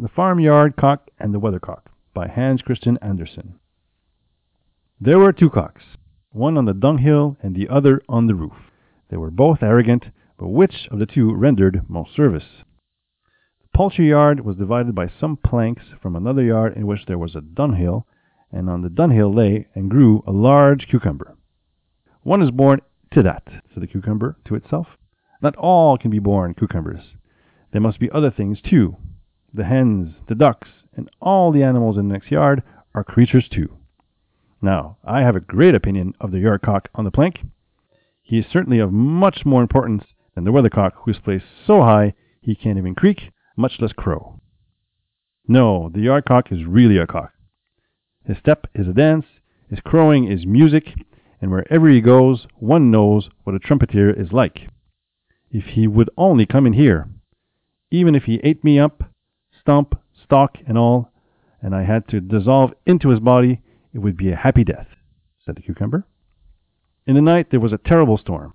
The Farmyard Cock and the Weathercock by Hans Christian Andersen There were two cocks, one on the dunghill and the other on the roof. They were both arrogant, but which of the two rendered most service? The poultry yard was divided by some planks from another yard in which there was a dunghill, and on the dunghill lay and grew a large cucumber. One is born to that, said the cucumber to itself. Not all can be born cucumbers. There must be other things too. The hens, the ducks, and all the animals in the next yard are creatures too. Now, I have a great opinion of the yard cock on the plank. He is certainly of much more importance than the weathercock, who is placed so high he can't even creak, much less crow. No, the yard cock is really a cock. His step is a dance, his crowing is music, and wherever he goes, one knows what a trumpeter is like. If he would only come in here, even if he ate me up, stump, stalk, and all, and I had to dissolve into his body, it would be a happy death, said the cucumber. In the night there was a terrible storm.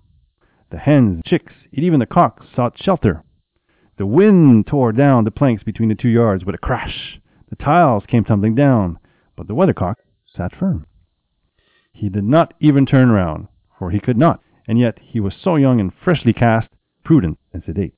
The hens, chicks, and even the cocks sought shelter. The wind tore down the planks between the two yards with a crash. The tiles came tumbling down, but the weathercock sat firm. He did not even turn round, for he could not, and yet he was so young and freshly cast, prudent and sedate.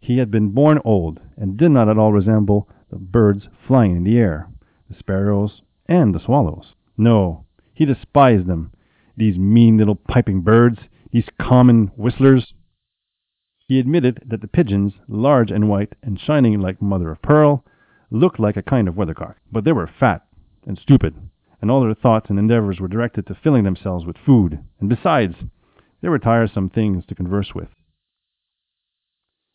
He had been born old, and did not at all resemble the birds flying in the air, the sparrows and the swallows. No, he despised them, these mean little piping birds, these common whistlers. He admitted that the pigeons, large and white and shining like mother of pearl, looked like a kind of weathercock, but they were fat and stupid, and all their thoughts and endeavors were directed to filling themselves with food, and besides, they were tiresome things to converse with.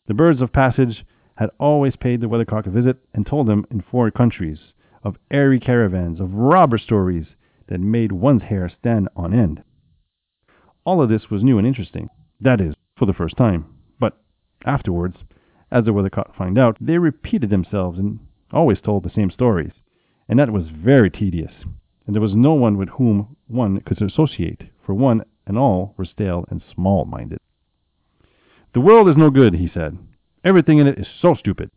The birds of passage had always paid the weathercock a visit, and told him in foreign countries of airy caravans, of robber stories that made one's hair stand on end. All of this was new and interesting, that is, for the first time, but afterwards, as the weathercock found out, they repeated themselves and always told the same stories, and that was very tedious, and there was no one with whom one could associate, for one and all were stale and small minded. The world is no good, he said. Everything in it is so stupid.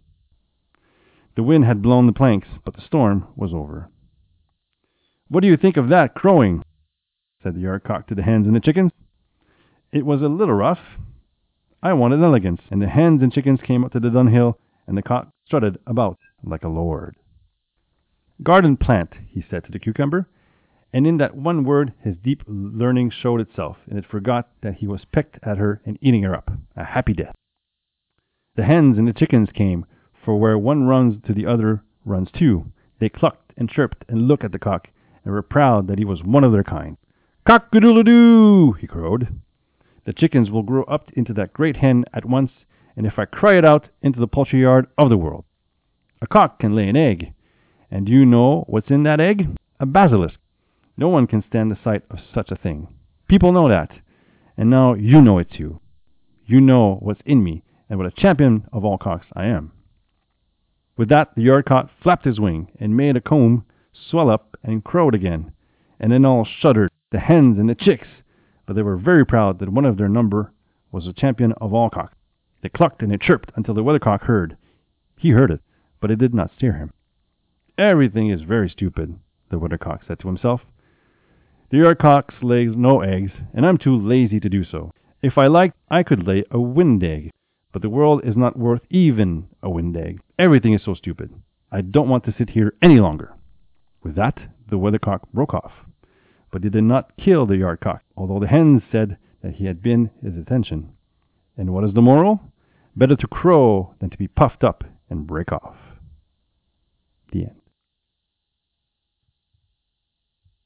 The wind had blown the planks, but the storm was over. What do you think of that crowing? said the yard cock to the hens and the chickens. It was a little rough. I wanted elegance, and the hens and chickens came up to the dunghill, and the cock strutted about like a lord. Garden plant, he said to the cucumber, and in that one word his deep learning showed itself, and it forgot that he was pecked at her and eating her up, a happy death. The hens and the chickens came, for where one runs to the other runs too. They clucked and chirped and looked at the cock, and were proud that he was one of their kind. Cock a doodle doo, he crowed. The chickens will grow up into that great hen at once, and if I cry it out, into the poultry yard of the world. A cock can lay an egg, and do you know what's in that egg? A basilisk. No one can stand the sight of such a thing. People know that. And now you know it too. You know what's in me, and what a champion of all cocks I am. With that, the yard cock flapped his wing, and made a comb swell up and crowed again. And then all shuddered, the hens and the chicks, but they were very proud that one of their number was a champion of all cocks. They clucked and they chirped until the weathercock heard. He heard it, but it did not steer him. Everything is very stupid, the weathercock said to himself. The yardcock lays no eggs, and I'm too lazy to do so. If I liked, I could lay a wind egg, but the world is not worth even a wind egg. Everything is so stupid. I don't want to sit here any longer. With that, the weathercock broke off. But he did not kill the yardcock, although the hens said that he had been his attention. And what is the moral? Better to crow than to be puffed up and break off. The end.